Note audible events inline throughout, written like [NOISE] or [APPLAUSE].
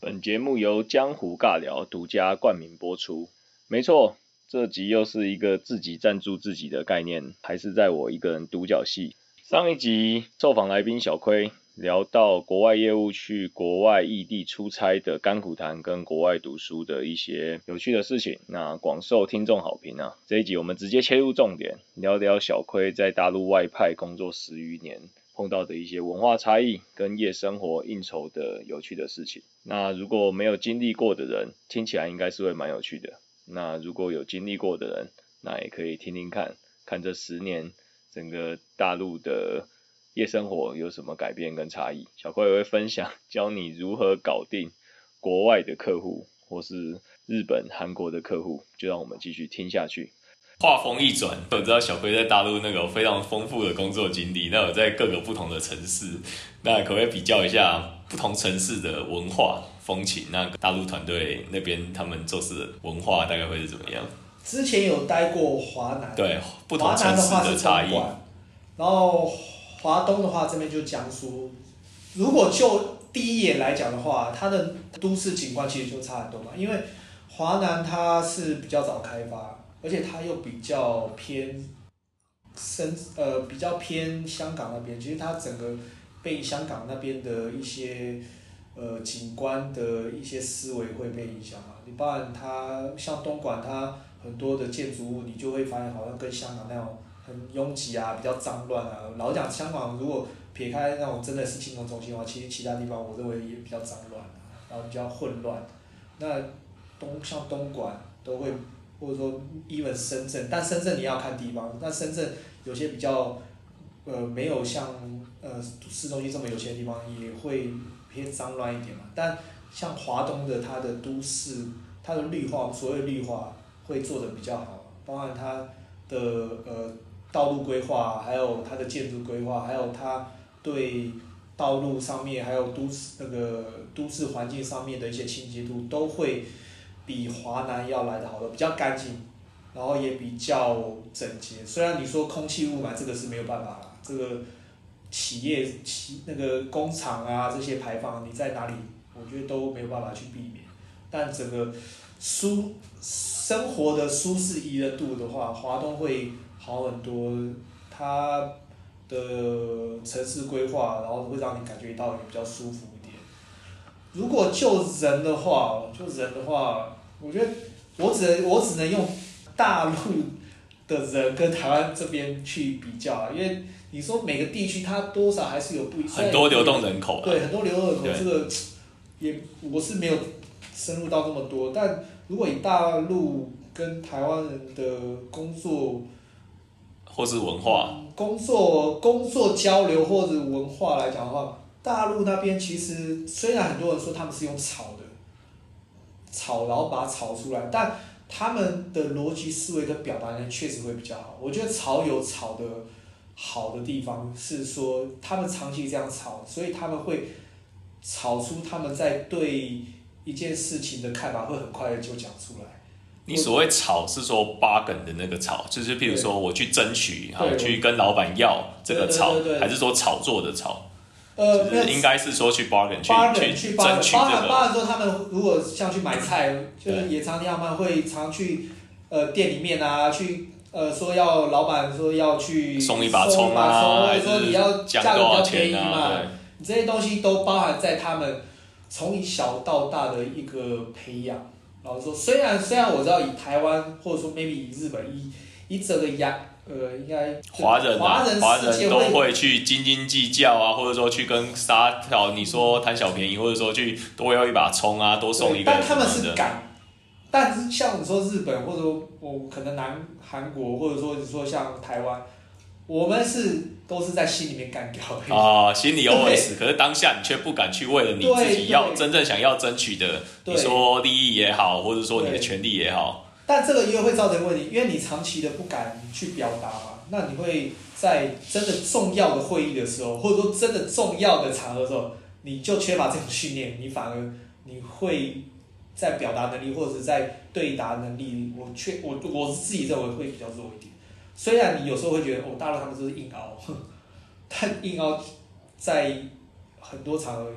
本节目由江湖尬聊独家冠名播出。没错，这集又是一个自己赞助自己的概念，还是在我一个人独角戏。上一集受访来宾小亏聊到国外业务去国外异地出差的甘苦谈，跟国外读书的一些有趣的事情，那广受听众好评啊。这一集我们直接切入重点，聊聊小亏在大陆外派工作十余年。碰到的一些文化差异跟夜生活应酬的有趣的事情。那如果没有经历过的人，听起来应该是会蛮有趣的。那如果有经历过的人，那也可以听听看，看这十年整个大陆的夜生活有什么改变跟差异。小怪也会分享教你如何搞定国外的客户，或是日本、韩国的客户。就让我们继续听下去。话锋一转，我知道小辉在大陆那个非常丰富的工作经历，那有在各个不同的城市，那可不可以比较一下不同城市的文化风情？那大陆团队那边他们做事的文化大概会是怎么样？之前有待过华南，对，不同城市的差异。然后华东的话，这边就江苏。如果就第一眼来讲的话，它的都市景观其实就差很多嘛，因为华南它是比较早开发。而且它又比较偏深，呃，比较偏香港那边。其实它整个被香港那边的一些呃景观的一些思维会被影响嘛。你不然它像东莞，它很多的建筑物，你就会发现好像跟香港那种很拥挤啊，比较脏乱啊。老讲香港，如果撇开那种真的是金融中心的话，其实其他地方我认为也比较脏乱啊，然后比较混乱。那东像东莞都会。或者说，even 深圳，但深圳你要看地方。那深圳有些比较，呃，没有像呃市中心这么有钱的地方，也会偏脏乱一点嘛。但像华东的它的都市，它的绿化，所谓绿化会做的比较好，包含它的呃道路规划，还有它的建筑规划，还有它对道路上面还有都市那个都市环境上面的一些清洁度都会。比华南要来的好多，比较干净，然后也比较整洁。虽然你说空气雾霾这个是没有办法了，这个企业企那个工厂啊这些排放你在哪里，我觉得都没有办法去避免。但整个舒生活的舒适宜人度的话，华东会好很多。它的城市规划，然后会让你感觉到也比较舒服一点。如果就人的话，就人的话，我觉得我只能我只能用大陆的人跟台湾这边去比较啊，因为你说每个地区它多少还是有不一很多流动人口，对很多流动人口，这个 [TSK] 也我是没有深入到这么多，但如果以大陆跟台湾人的工作或是文化工作工作交流或者文化来讲的话。大陆那边其实虽然很多人说他们是用炒的，炒然后把它炒出来，但他们的逻辑思维跟表达能力确实会比较好。我觉得炒有炒的好的地方是说他们长期这样炒，所以他们会炒出他们在对一件事情的看法会很快的就讲出来。你所谓炒是说 bargain 的那个炒，就是譬如说我去争取，哈，去跟老板要这个炒，还是说炒作的炒？呃，应该是说去 bargain 去去争取这个。包含说他们如果像去买菜，就是也常他们会常去呃店里面啊，去呃说要老板说要去送一把葱啊，或者说你要价格比较便宜嘛，你这些东西都包含在他们从小到大的一个培养。老实说，虽然虽然我知道以台湾或者说 maybe 以日本以以整个亚。呃，应该华人华人华人都会去斤斤计较啊，或者说去跟沙条你说贪小便宜，或者说去多要一把葱啊，多送一个。但他们是敢，但是像你说日本，或者说我可能南韩国，或者说你说像台湾，我们是都是在心里面干掉。啊，心里 OS，可是当下你却不敢去为了你自己要真正想要争取的，你说利益也好，或者说你的权利也好。但这个也会造成问题，因为你长期的不敢去表达嘛，那你会在真的重要的会议的时候，或者说真的重要的场合的时候，你就缺乏这种训练，你反而你会在表达能力或者是在对答能力，我确我我自己认为会比较弱一点。虽然你有时候会觉得哦，大陆他们就是硬凹，[LAUGHS] 但硬凹在很多场合，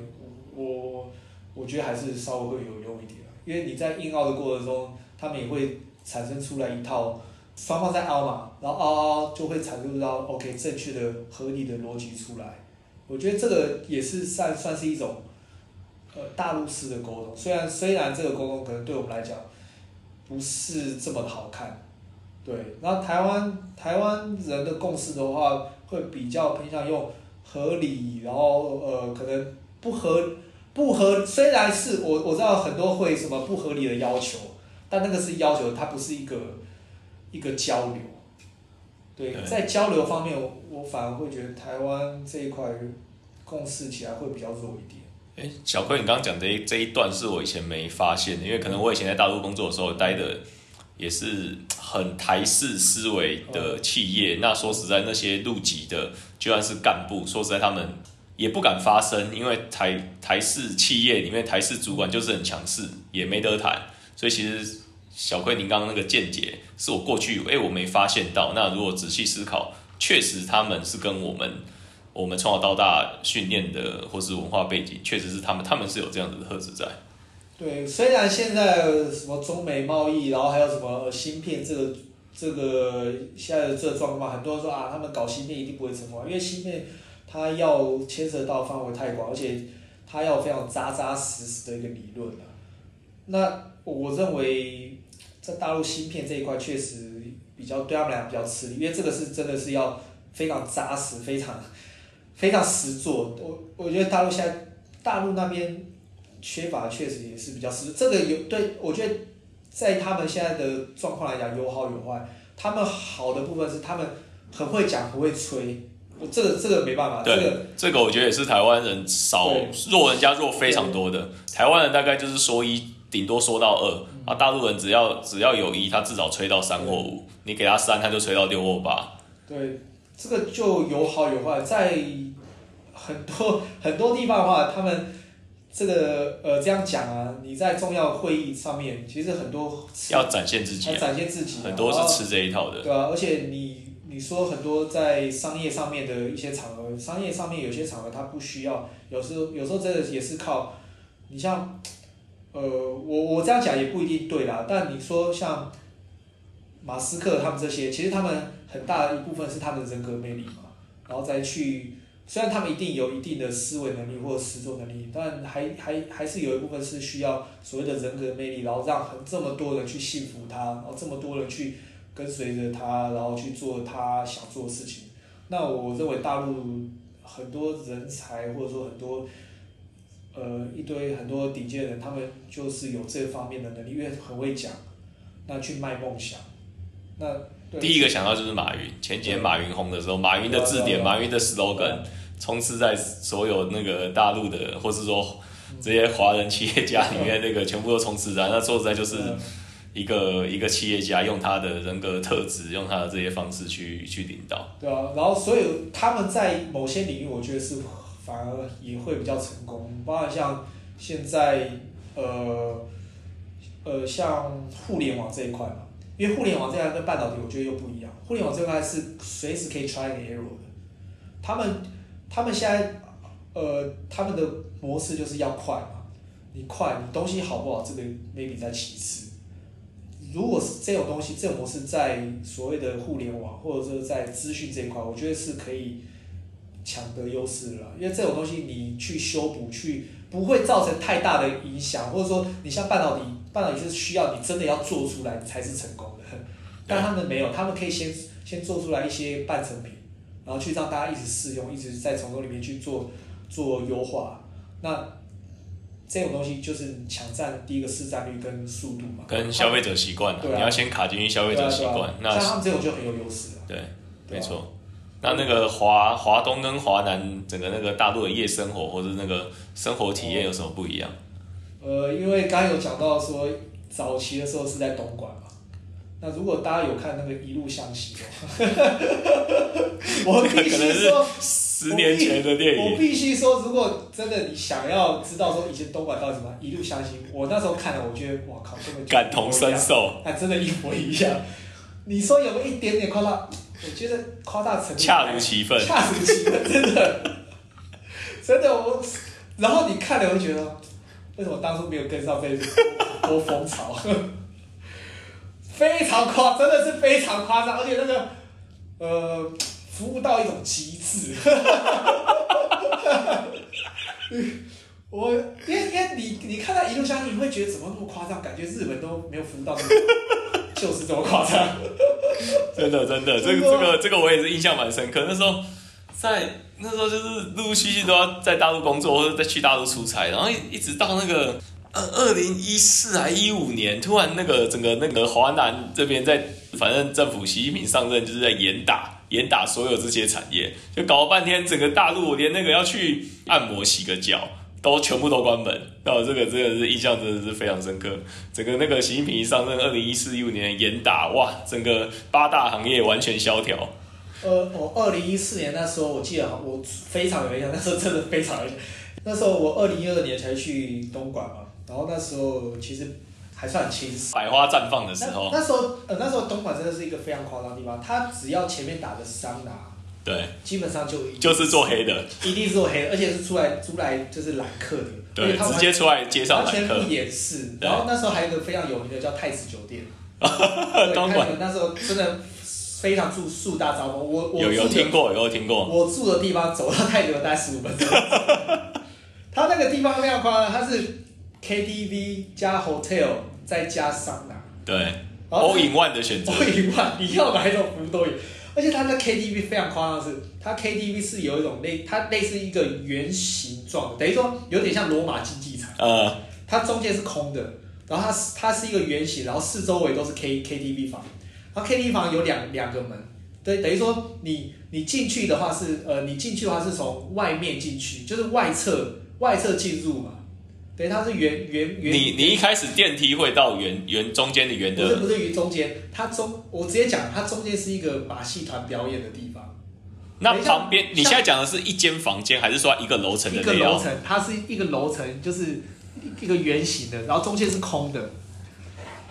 我我觉得还是稍微会有用一点，因为你在硬凹的过程中，他们也会产生出来一套双方在凹嘛，然后凹凹就会产生到 OK 正确的合理的逻辑出来。我觉得这个也是算算是一种。呃，大陆式的沟通，虽然虽然这个沟通可能对我们来讲不是这么的好看，对，然后台湾台湾人的共识的话，会比较偏向用合理，然后呃，可能不合不合，虽然是我我知道很多会什么不合理的要求，但那个是要求，它不是一个一个交流，对，在交流方面，我反而会觉得台湾这一块共识起来会比较弱一点。哎，小坤，你刚刚讲这一这一段是我以前没发现的，因为可能我以前在大陆工作的时候待的也是很台式思维的企业。那说实在，那些入籍的就算是干部，说实在他们也不敢发声，因为台台式企业里面台式主管就是很强势，也没得谈。所以其实小坤，您刚刚那个见解是我过去哎我没发现到。那如果仔细思考，确实他们是跟我们。我们从小到大训练的，或是文化背景，确实是他们，他们是有这样子的特质在。对，虽然现在什么中美贸易，然后还有什么芯片这个这个现在的这状况，很多人说啊，他们搞芯片一定不会成功，因为芯片它要牵涉到范围太广，而且它要非常扎扎实实的一个理论啊。那我认为在大陆芯片这一块确实比较对他们俩比较吃力，因为这个是真的是要非常扎实，非常。[LAUGHS] 非常实做，我我觉得大陆现在大陆那边缺乏确实也是比较实，这个有对我觉得在他们现在的状况来讲有好有坏。他们好的部分是他们很会讲，不会吹，这个这个没办法。这个这个我觉得也是台湾人少弱人家弱非常多的。台湾人大概就是说一顶多说到二啊，大陆人只要只要有一，他至少吹到三或五，你给他三，他就吹到六或八。对，这个就有好有坏，在。很多很多地方的话，他们这个呃这样讲啊，你在重要会议上面，其实很多要展现自己，展现自己，很多是吃这一套的，对啊，而且你你说很多在商业上面的一些场合，商业上面有些场合它不需要，有时候有时候真的也是靠你像呃我我这样讲也不一定对啦，但你说像马斯克他们这些，其实他们很大的一部分是他们的人格魅力嘛，然后再去。虽然他们一定有一定的思维能力或者实作能力，但还还还是有一部分是需要所谓的人格魅力，然后让很这么多人去信服他，然后这么多人去跟随着他，然后去做他想做的事情。那我认为大陆很多人才或者说很多呃一堆很多顶尖人，他们就是有这方面的能力，因为很会讲，那去卖梦想，那。第一个想到就是马云，前几年马云红的时候，马云的字典、马云的 slogan 充斥在所有那个大陆的，或是说这些华人企业家里面，那个全部都充斥在。那说实在，就是一个一个企业家用他的人格特质，用他的这些方式去去领导。对啊，然后所以他们在某些领域，我觉得是反而也会比较成功，包括像现在呃呃像互联网这一块嘛。因为互联网这样跟半导体，我觉得又不一样。互联网这块是随时可以 try and error 的。他们他们现在呃，他们的模式就是要快嘛。你快，你东西好不好，这个 maybe 在其次。如果是这种东西，这种模式在所谓的互联网或者说在资讯这一块，我觉得是可以抢得优势了。因为这种东西你去修补，去不会造成太大的影响，或者说你像半导体。半导体是需要你真的要做出来才是成功的，[LAUGHS] 但他们没有，他们可以先先做出来一些半成品，然后去让大家一直试用，一直在从中里面去做做优化。那这种东西就是抢占第一个市占率跟速度嘛，跟消费者习惯，你要先卡进去消费者习惯。那像他们这种就很有优势了。对，没错。那那个华华东跟华南整个那个大陆的夜生活或者那个生活体验有什么不一样？呃，因为刚刚有讲到说，早期的时候是在东莞嘛。那如果大家有看那个《一路向西》，[LAUGHS] 我必须说，十年前的电影我，必须说，如果真的你想要知道说以前东莞到底怎么，一路向西。我那时候看了，我觉得哇靠，根本感同身受，还真的一模一样。你说有没有一点点夸大？我觉得夸大程度恰如其分。恰如其分，真的，真的我。然后你看了，会觉得为什么当初没有跟上这一波风潮？[LAUGHS] 非常夸，真的是非常夸张，而且那个呃，服务到一种极致。[LAUGHS] 我因为因为你你看到一路相信，你会觉得怎么那么夸张？感觉日本都没有服务到那么，就是这么夸张。[LAUGHS] 真的真的，这个这个这个我也是印象蛮深刻。那时候在那时候就是陆陆续续都要在大陆工作或者再去大陆出差，然后一一直到那个二二零一四还一五年，突然那个整个那个华南这边在，反正政府习近平上任就是在严打严打所有这些产业，就搞了半天，整个大陆连那个要去按摩洗个脚。都全部都关门，那我这个真的是印象真的是非常深刻。整个那个习近平一上任，二零一四一五年严打，哇，整个八大行业完全萧条。呃，我二零一四年那时候，我记得我非常有印象，那时候真的非常有印象。那时候我二零一二年才去东莞嘛，然后那时候其实还算轻松。百花绽放的时候，那时候呃那时候东莞真的是一个非常夸张的地方，它只要前面打的桑拿，对，基本上就就是做黑的，一定是做黑的，而且是出来出来就是揽客的，对直接出来街上揽客完全不。掩饰。然后那时候还有一个非常有名的叫太子酒店，[LAUGHS] 对东莞那时候真的非常住树大招风。我我有有听过，有听过，我住的地方走到泰国大概十五分钟。[LAUGHS] 他那个地方非常夸张，它是 KTV 加 hotel 再加桑拿，对然后，all in one 的选择，都一万，你要哪一种服务都有。而且它的 KTV 非常夸张的是，它 KTV 是有一种类，它类似一个圆形状的，等于说有点像罗马竞技场，呃，它中间是空的，然后它是它是一个圆形，然后四周围都是 K KTV 房，然后 KTV 房有两两个门，对，等于说你你进去的话是呃，你进去的话是从外面进去，就是外侧外侧进入嘛，对，它是圆圆圆。你你一开始电梯会到圆圆中间的圆的，不是不是于中间，它中我直接讲，它中间是一个马戏团表演的地方，那旁边你现在讲的是一间房间，还是说一个楼层一？个楼层，它是一个楼层，就是一个圆形的，然后中间是空的，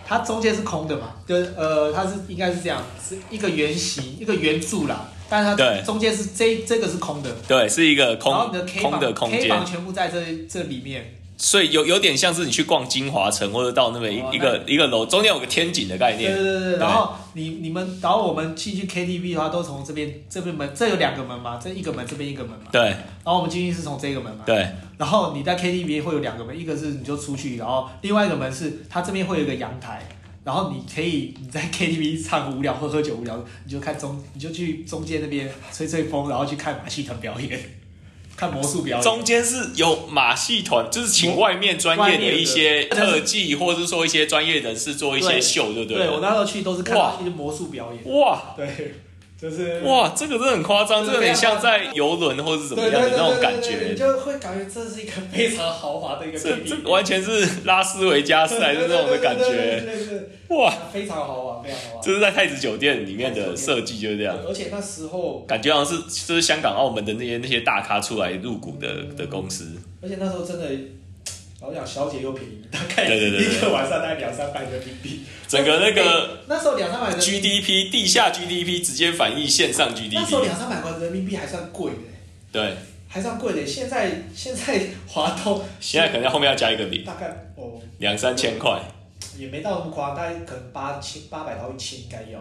它中间是空的嘛，就是呃，它是应该是这样，是一个圆形，一个圆柱啦，但是它中间是这这个是空的，对，是一个然后空你的 K 空房的空 K 间房，全部在这这里面，所以有有点像是你去逛金华城或者到那么一哦一个一个楼中间有个天井的概念，对对对，然后你你们，然后我们进去 KTV 的话，都从这边这边门，这有两个门嘛，这一个门，这边一个门嘛，对。然后我们进去是从这个门嘛，对。然后你在 KTV 会有两个门，一个是你就出去，然后另外一个门是它这边会有一个阳台，然后你可以你在 KTV 唱无聊喝喝酒无聊，你就看中你就去中间那边吹吹风，然后去看马戏团表演，看魔术表演。中间是有马戏团，就是请外面专业的一些特技，或者是说一些专业人士做一些秀，对不对？对我那时候去都是看一些魔术表演，哇。对，就是哇，这个真的很夸张，这有点像在游轮或者是怎么样的那种感对对对对对你觉。就会感觉这是一个非常豪华的一个这这完全是拉斯维加斯还是那种的感觉，哇！非常豪华，非常豪华。这是在太子酒店里面的设计就是这样，而且那时候，感觉好像是就是香港、澳门的那些那些大咖出来入股的的公司。而且那时候真的，老实讲小姐又便宜，大概一个晚上大概两三百人民币。整个那个哎那时候两三百人民币，GDP 地下 GDP 直接反映线上 GDP 那时候两三百块人民币还算贵的，对，还算贵的。现在现在华东现在可能后面要加一个零，大概哦两三千块。也没到那么夸张，大概可能八千八百到一千应该要，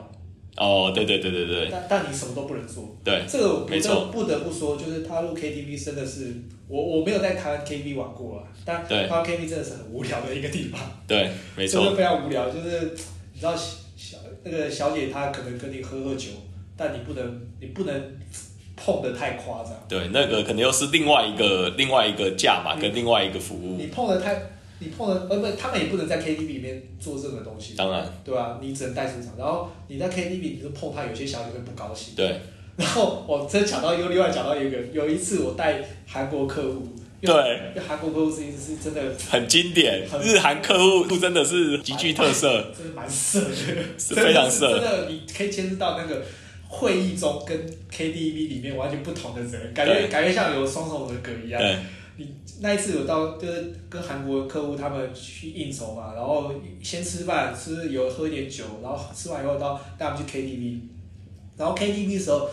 哦，对对对对对但但你什么都不能做。对，这个我没错不得不说，就是他入 KTV 真的是我我没有在台湾 KTV 玩过啊，但对台湾 KTV 真的是很无聊的一个地方，[LAUGHS] 对，没 [LAUGHS] 错真的，非常无聊。就是你知道小那个小姐她可能跟你喝喝酒，但你不能你不能碰的太夸张，对，那个可能又是另外一个另外一个价码跟另外一个服务你，碰的太你碰的呃不，他们也不能在 KTV 里面做任何东西，当然，对啊、你只能带出场，然后你在 KTV 你就碰她，有些小姐会不高兴。对然后我真讲到又另外讲到一个，有一次我带韩国客户，对，因为韩国客户是是真的很经典，日韩客户真的是极具特色，真的蛮色的，是非常色真的你可以牵涉到那个会议中跟 KTV 里面完全不同的人，感觉感觉像有双重人格一样。对，你那一次有到就是跟韩国客户他们去应酬嘛，然后先吃饭，吃有喝一点酒，然后吃完以后到带他们去 KTV，然后 KTV 的时候，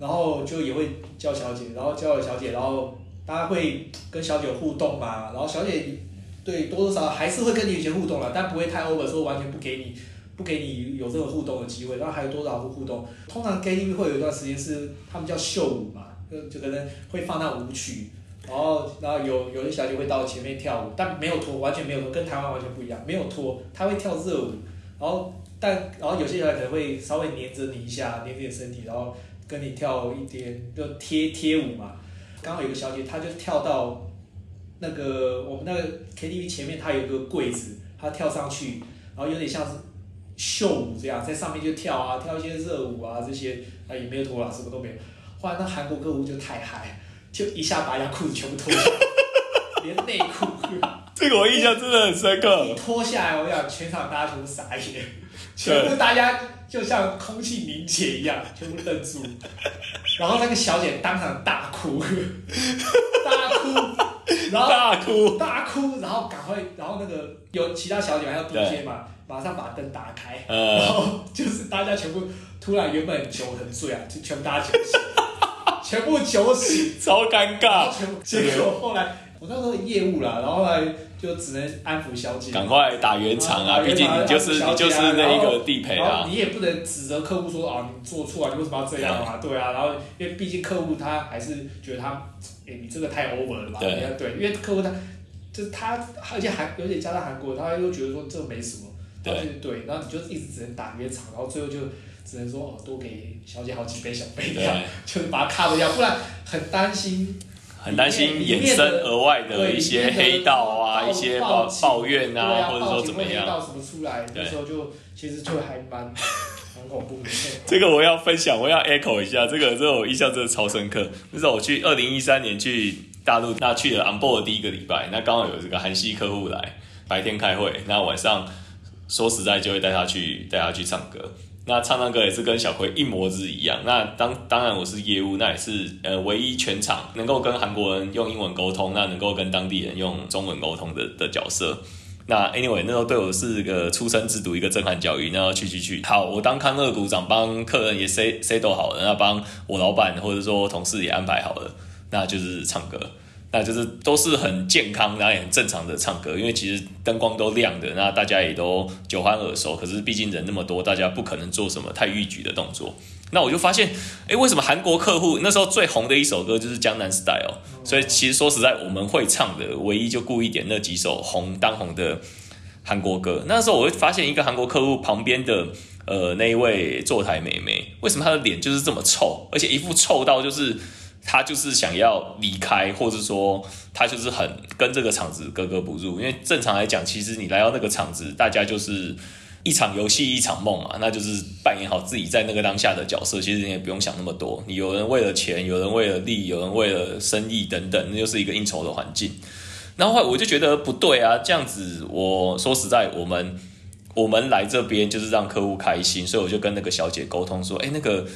然后就也会叫小姐，然后叫了小姐，然后大家会跟小姐互动嘛，然后小姐对多多少少还是会跟你有些互动了，但不会太 over，说完全不给你不给你有这个互动的机会，然后还有多少互动。通常 KTV 会有一段时间是他们叫秀舞嘛，就就可能会放那舞曲。然后，然后有有的小姐会到前面跳舞，但没有脱，完全没有脱，跟台湾完全不一样，没有脱，她会跳热舞。然后，但然后有些小姐可能会稍微黏着你一下，黏着你身体，然后跟你跳一点就贴贴舞嘛。刚好有个小姐，她就跳到那个我们那个 KTV 前面，它有个柜子，她跳上去，然后有点像是秀舞这样，在上面就跳啊，跳一些热舞啊这些，啊也没有脱啦，什么都没有。后来那韩国歌舞就太嗨。就一下把人家裤子全部脱下来，[LAUGHS] 连内裤，这个我印象真的很深刻一。脱下来，我想全场大家全部傻眼，全部大家就像空气凝结一样，全部愣住。然后那个小姐当场大哭，[LAUGHS] 大哭，然后大哭，大哭，然后赶快，然后那个有其他小姐还要 DJ 嘛，马上把灯打开，呃。然后就是大家全部突然原本酒很醉啊，就全部大家酒醒，全部酒醒。[LAUGHS] 超尴尬结果后来我那时候业务啦，然后后来就只能安抚小姐，赶快打圆场啊！啊毕竟你就是你就是那一个地陪啊。你也不能指责客户说啊你做错啊，你为什么要这样啊？对啊，然后因为毕竟客户他还是觉得他，哎你这个太 over 了吧？对对，因为客户他就是他，而且韩而且加上韩国，他又觉得说这没什么，对对，然后你就一直只能打圆场，然后最后就只能说哦多给小姐好几杯小杯这样，[LAUGHS] 就是把它 cover 掉，不然很担心。很担心衍生额外的一些黑道啊，一些抱报抱怨啊，或者说怎么样。到什么出来？那时候就其实就还蛮很恐怖的。[LAUGHS] 这个我要分享，我要 echo 一下，这个这个我印象真的超深刻。那时候我去二零一三年去大陆，那去了 on board 的第一个礼拜，那刚好有这个韩系客户来，白天开会，那晚上说实在就会带他去带他去唱歌。那唱唱歌也是跟小葵一模子一样。那当当然我是业务，那也是呃唯一全场能够跟韩国人用英文沟通，那能够跟当地人用中文沟通的的角色。那 anyway 那时候对我是个出生之犊，一个震撼教育。那去去去，好，我当康乐股长，帮客人也 say say 都好了，那帮我老板或者说同事也安排好了，那就是唱歌。那就是都是很健康，然后也很正常的唱歌，因为其实灯光都亮的，那大家也都酒酣耳熟。可是毕竟人那么多，大家不可能做什么太逾矩的动作。那我就发现，诶，为什么韩国客户那时候最红的一首歌就是《江南 Style》？所以其实说实在，我们会唱的唯一就故意点那几首红当红的韩国歌。那时候我会发现一个韩国客户旁边的呃那一位坐台妹妹，为什么她的脸就是这么臭，而且一副臭到就是。他就是想要离开，或者说他就是很跟这个场子格格不入。因为正常来讲，其实你来到那个场子，大家就是一场游戏一场梦嘛，那就是扮演好自己在那个当下的角色。其实你也不用想那么多，你有人为了钱，有人为了利益，有人为了生意等等，那就是一个应酬的环境。然后我就觉得不对啊，这样子，我说实在，我们我们来这边就是让客户开心，所以我就跟那个小姐沟通说，哎，那个。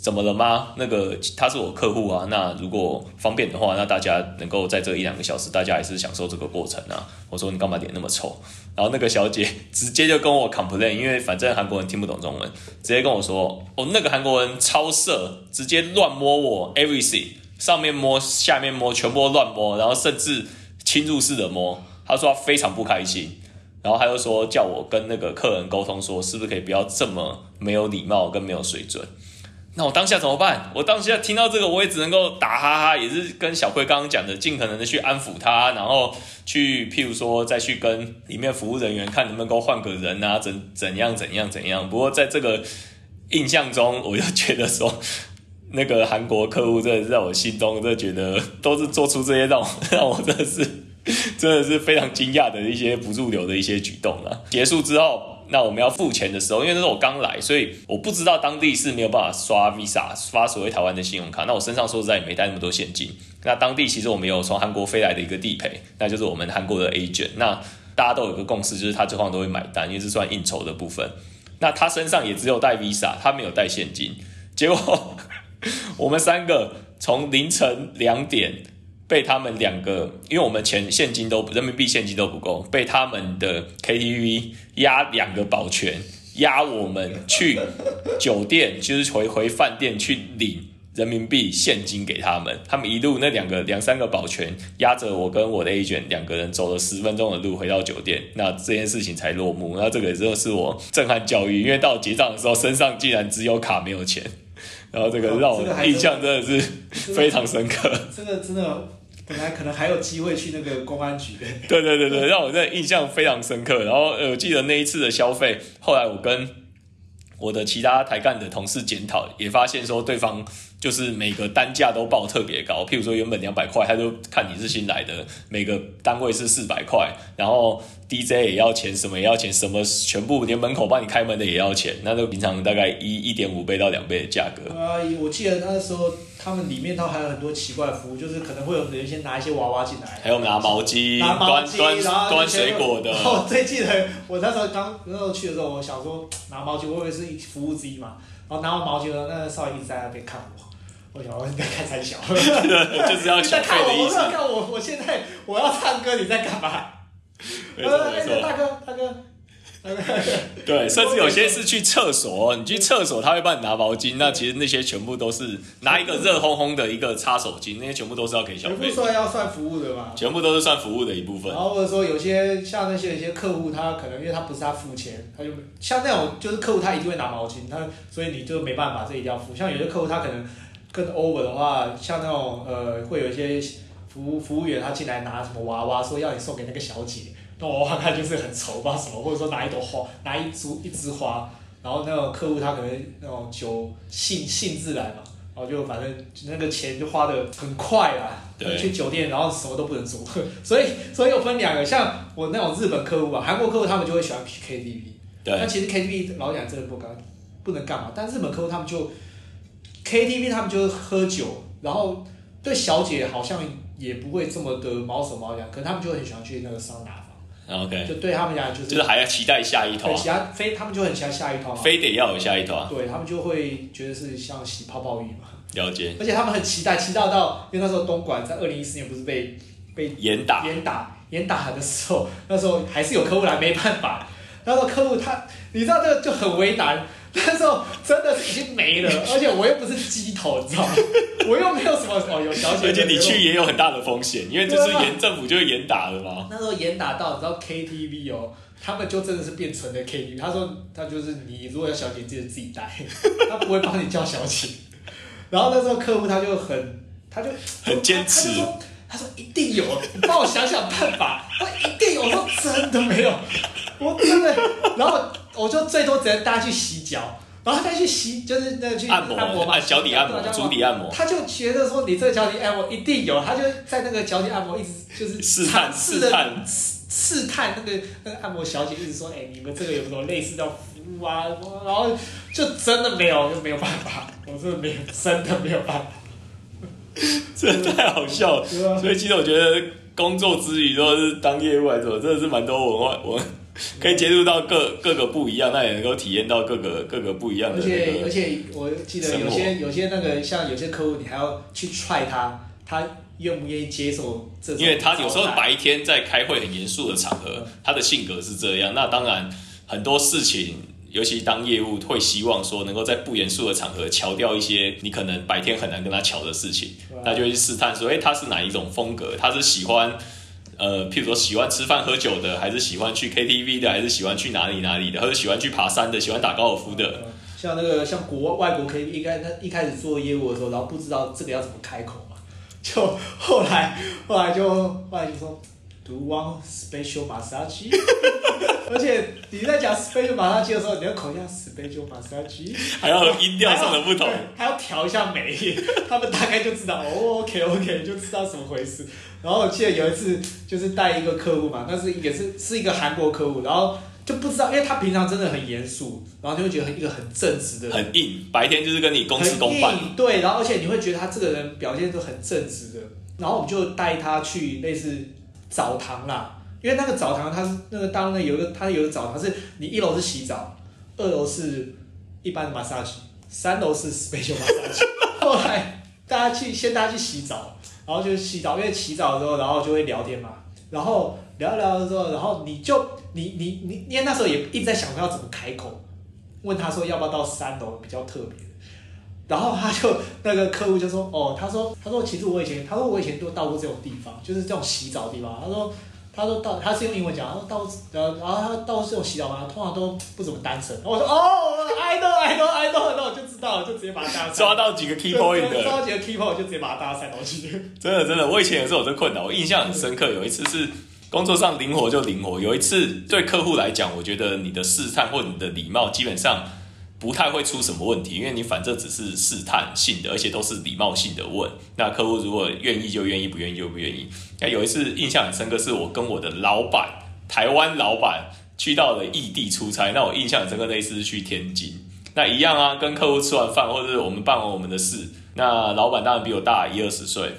怎么了吗？那个他是我客户啊，那如果方便的话，那大家能够在这一两个小时，大家还是享受这个过程啊。我说你干嘛脸那么臭？然后那个小姐 [LAUGHS] 直接就跟我 complain，因为反正韩国人听不懂中文，直接跟我说，哦，那个韩国人超色，直接乱摸我 everything，上面摸，下面摸，全部乱摸，然后甚至侵入式的摸。他说他非常不开心，然后他又说叫我跟那个客人沟通，说是不是可以不要这么没有礼貌跟没有水准。那我当下怎么办？我当下听到这个，我也只能够打哈哈，也是跟小辉刚刚讲的，尽可能的去安抚他，然后去譬如说再去跟里面服务人员看能不能够换个人啊，怎怎样怎样怎样。不过在这个印象中，我就觉得说，那个韩国客户真的是在我心中，真的觉得都是做出这些让我让我真的是真的是非常惊讶的一些不入流的一些举动了。结束之后。那我们要付钱的时候，因为那时候我刚来，所以我不知道当地是没有办法刷 Visa 刷所谓台湾的信用卡。那我身上说实在也没带那么多现金。那当地其实我们有从韩国飞来的一个地陪，那就是我们韩国的 agent。那大家都有个共识，就是他最后都会买单，因为是算应酬的部分。那他身上也只有带 Visa，他没有带现金。结果 [LAUGHS] 我们三个从凌晨两点被他们两个，因为我们钱现金都人民币现金都不够，被他们的 KTV 压两个保全，压我们去酒店，就是回回饭店去领人民币现金给他们。他们一路那两个两三个保全压着我跟我的 A 卷两个人走了十分钟的路回到酒店，那这件事情才落幕。那这个真的是我震撼教育，因为到结账的时候身上竟然只有卡没有钱，然后这个让我印象真的是非常深刻。这个真的。本来可能还有机会去那个公安局的。对对对对，让我那印象非常深刻。然后呃，我记得那一次的消费，后来我跟我的其他台干的同事检讨，也发现说对方就是每个单价都报特别高。譬如说原本两百块，他就看你是新来的，每个单位是四百块，然后。DJ 也要钱，什么也要钱，什么全部连门口帮你开门的也要钱，那都平常大概一一点五倍到两倍的价格。啊，我记得那时候他们里面都还有很多奇怪的服务，就是可能会有人先拿一些娃娃进来，还有拿毛巾、拿毛巾，然后端水果的。[LAUGHS] 我最记得我那时候刚那时候去的时候，我想说拿毛巾，我以为是服务之一嘛，然后拿完毛巾了，那个少爷一直在那边看我，我想我你在看才小，[LAUGHS] 就是要小费的意思。[LAUGHS] 看我，我现在我要唱歌，你在干嘛？没错没错，大哥大哥，[LAUGHS] 对，甚至有些是去厕所，你去厕所他会帮你拿毛巾，那其实那些全部都是拿一个热烘烘的一个擦手巾，那些全部都是要给小费，不算要算服务的吧，全部都是算服务的一部分。然后或者说有些像那些有些客户，他可能因为他不是他付钱，他就像那种就是客户他一定会拿毛巾，他所以你就没办法，这一定要付。像有些客户他可能更 over 的话，像那种呃会有一些。服务服务员他进来拿什么娃娃，说要你送给那个小姐，那娃娃看就是很丑，吧什么，或者说拿一朵花，拿一株一枝花，然后那种客户他可能那种酒兴兴致来嘛，然后就反正那个钱就花的很快啦。对。去酒店，然后什么都不能做，所以所以有分两个，像我那种日本客户吧，韩国客户他们就会喜欢去 KTV。对。那其实 KTV 老讲真的不干不能干嘛，但日本客户他们就 KTV 他们就是喝酒，然后对小姐好像。也不会这么的毛手毛脚，可能他们就很喜欢去那个桑拿房。OK，就对他们讲就是就是还要期待下一套，其他非他们就很期待下一套，非得要有下一套。对他们就会觉得是像洗泡泡浴嘛。了解。而且他们很期待，期待到因为那时候东莞在二零一四年不是被被严打严打严打的时候，那时候还是有客户来，没办法。那时候客户他，你知道这个就很为难。[LAUGHS] 那时候真的是已经没了，而且我又不是鸡头，你知道吗？我又没有什么哦，有小姐。[LAUGHS] 而且你去也有很大的风险，因为就是严政府就是严打的嘛。那时候严打到，你知道 KTV 哦，他们就真的是变成的 KTV。他说他就是你如果要小姐，记得自己带，[LAUGHS] 他不会帮你叫小姐。然后那时候客户他就很，他就很坚持，他说一定有，你帮我想想办法。他一定有，我说真的没有，我真的，然后。我就最多只能带他去洗脚，然后再去洗，就是那去按摩按摩嘛，脚底按摩、足底按摩。他就觉得说你这个脚底按摩一定有，他就在那个脚底按摩一直就是试探试探试探那个那个按摩小姐一直说，哎，你们这个有什么类似的服务啊？然后就真的没有，就没有办法，我真的没有，真的没有办法，[LAUGHS] 真的太好笑了。所以其实我觉得工作之余，如果是当业务来说，真的是蛮多文化文。[LAUGHS] 可以接触到各各个不一样，那也能够体验到各个各个不一样的。而且而且，我记得有些有些那个像有些客户，你还要去踹他，他愿不愿意接受这因为他有时候白天在开会很严肃的场合，他的性格是这样。那当然很多事情，尤其当业务会希望说能够在不严肃的场合敲掉一些你可能白天很难跟他巧的事情，那就去试探说，哎，他是哪一种风格？他是喜欢。呃，譬如说喜欢吃饭喝酒的，还是喜欢去 KTV 的，还是喜欢去哪里哪里的，或者喜欢去爬山的，喜欢打高尔夫的。像那个像国外国 KTV，应该他一开始做业务的时候，然后不知道这个要怎么开口嘛，就后来后来就后来就说，Do one special massage。[LAUGHS] 而且你在讲 special massage 的时候，你要口一下 special massage，还要音调上的不同，还要调一下眉，他们大概就知道哦，OK OK，就知道怎么回事。然后我记得有一次就是带一个客户嘛，但是也是是一个韩国客户，然后就不知道，因为他平常真的很严肃，然后就会觉得一个很正直的人，很硬，白天就是跟你公事公办，对，然后而且你会觉得他这个人表现都很正直的，然后我们就带他去类似澡堂啦，因为那个澡堂它是那个当那有一个它有一个澡堂是你一楼是洗澡，二楼是一般的 massage，三楼是 special massage。[LAUGHS] 后来大家去先大家去洗澡，然后就洗澡，因为洗澡之后，然后就会聊天嘛，然后聊一聊之后，然后你就你你你，因为那时候也一直在想说要怎么开口，问他说要不要到三楼比较特别，然后他就那个客户就说哦，他说他说其实我以前他说我以前都到过这种地方，就是这种洗澡的地方，他说。他说到，他是用英文讲，他说到，呃，然后他到这种洗澡嘛，通常都不怎么单身。我说哦，I know, I know, I know，那我就知道了，就直接把他抓到几个 key point 的，抓到几个 key point 就直接把他带到去。真的真的，我以前也是有这困扰，我印象很深刻。有一次是工作上灵活就灵活，有一次对客户来讲，我觉得你的试探或你的礼貌基本上。不太会出什么问题，因为你反正只是试探性的，而且都是礼貌性的问。那客户如果愿意就愿意，不愿意就不愿意。那有一次印象很深刻，是我跟我的老板，台湾老板去到了异地出差。那我印象很深刻，那一次是去天津。那一样啊，跟客户吃完饭，或者是我们办完我们的事，那老板当然比我大一二十岁，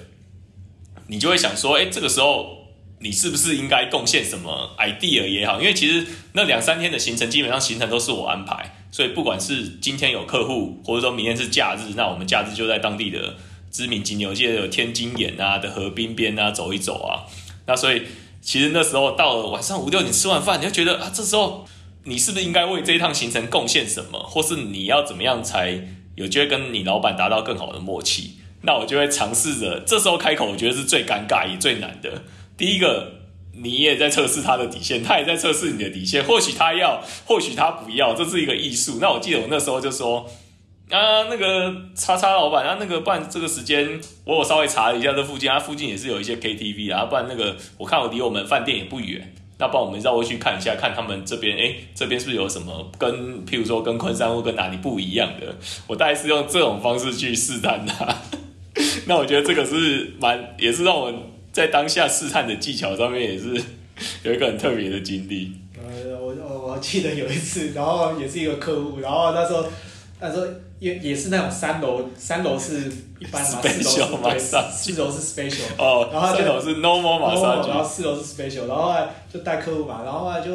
你就会想说，哎，这个时候。你是不是应该贡献什么 idea 也好？因为其实那两三天的行程基本上行程都是我安排，所以不管是今天有客户，或者说明天是假日，那我们假日就在当地的知名景点，我记得有天津眼啊的河滨边啊走一走啊。那所以其实那时候到了晚上五六点吃完饭，你就觉得啊，这时候你是不是应该为这一趟行程贡献什么，或是你要怎么样才有机会跟你老板达到更好的默契？那我就会尝试着这时候开口，我觉得是最尴尬也最难的。第一个，你也在测试他的底线，他也在测试你的底线。或许他要，或许他不要，这是一个艺术。那我记得我那时候就说，啊，那个叉叉老板，啊，那个不然这个时间，我我稍微查了一下这附近，啊，附近也是有一些 KTV 啊，不然那个我看我离我们饭店也不远，那帮我们绕过去看一下，看他们这边，哎，这边是不是有什么跟，譬如说跟昆山或跟哪里不一样的？我大概是用这种方式去试探他。[LAUGHS] 那我觉得这个是蛮，也是让我。在当下试探的技巧上面也是 [LAUGHS] 有一个很特别的经历。呃，我我我记得有一次，然后也是一个客户，然后那时候那时候也也是那种三楼，三楼是一般嘛，[LAUGHS] 四楼四楼是 special 哦，然后三楼是 normal 嘛，然后四楼是 special，然后后来就带客户嘛，然后后来就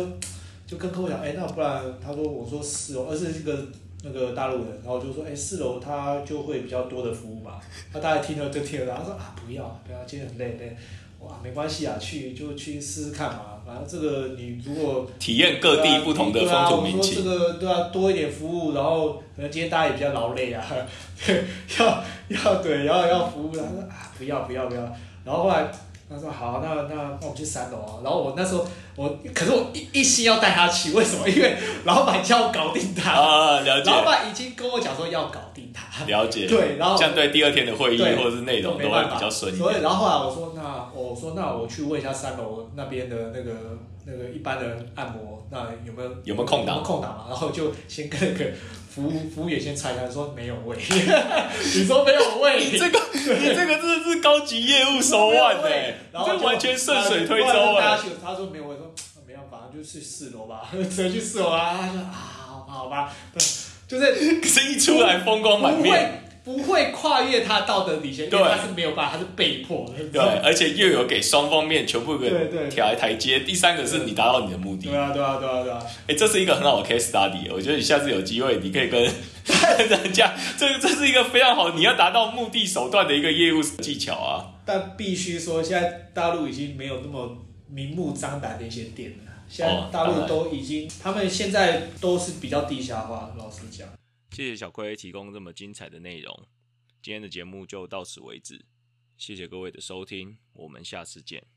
就跟客户讲，哎，那不然他说我说四楼，而是这个那个大陆人，然后就说，哎，四楼他就会比较多的服务嘛，[LAUGHS] 那大家听了就听了，然后说啊，不要不要，今天很累累。哇，没关系啊，去就去试试看嘛。反正这个你如果体验各地不同的风土民情，这个对啊，多一点服务，然后可能今天大家也比较劳累啊，[LAUGHS] 要要对，要要服务。他说啊，不要不要不要。然后后来他说好，那那那我们去三楼啊。然后我那时候我，可是我一一心要带他去，为什么？因为老板叫我搞定他啊，了解。老板已经跟我讲说要搞定他，了解。对，然后这样对第二天的会议或者是内容都会比较顺利。所以，然后后来我说那。我说那我去问一下三楼那边的那个那个一般的按摩，那有没有有没有空档？有空档嘛，然后就先跟那个服务服务员先猜一下，说没有位。[LAUGHS] 你说没有位，你 [LAUGHS] 这个你这个真的是高级业务手腕哎，然后完全顺水推舟哎。他说没有位，说没办法，就去四楼吧，[LAUGHS] 直接去四楼啊。他说啊，好吧，对，就是可是一出来风光满面。不会跨越他道德底线，因为他是没有办法，他是被迫。对，而且又有给双方面全部给调台阶。第三个是你达到你的目的。对啊，对啊，对啊，对啊。哎，这是一个很好的 case study。我觉得你下次有机会，你可以跟 [LAUGHS] 人家，这这是一个非常好，你要达到目的手段的一个业务技巧啊。但必须说，现在大陆已经没有那么明目张胆的一些店了。现在大陆都已经，他们现在都是比较地下化。老实讲。谢谢小葵提供这么精彩的内容，今天的节目就到此为止，谢谢各位的收听，我们下次见。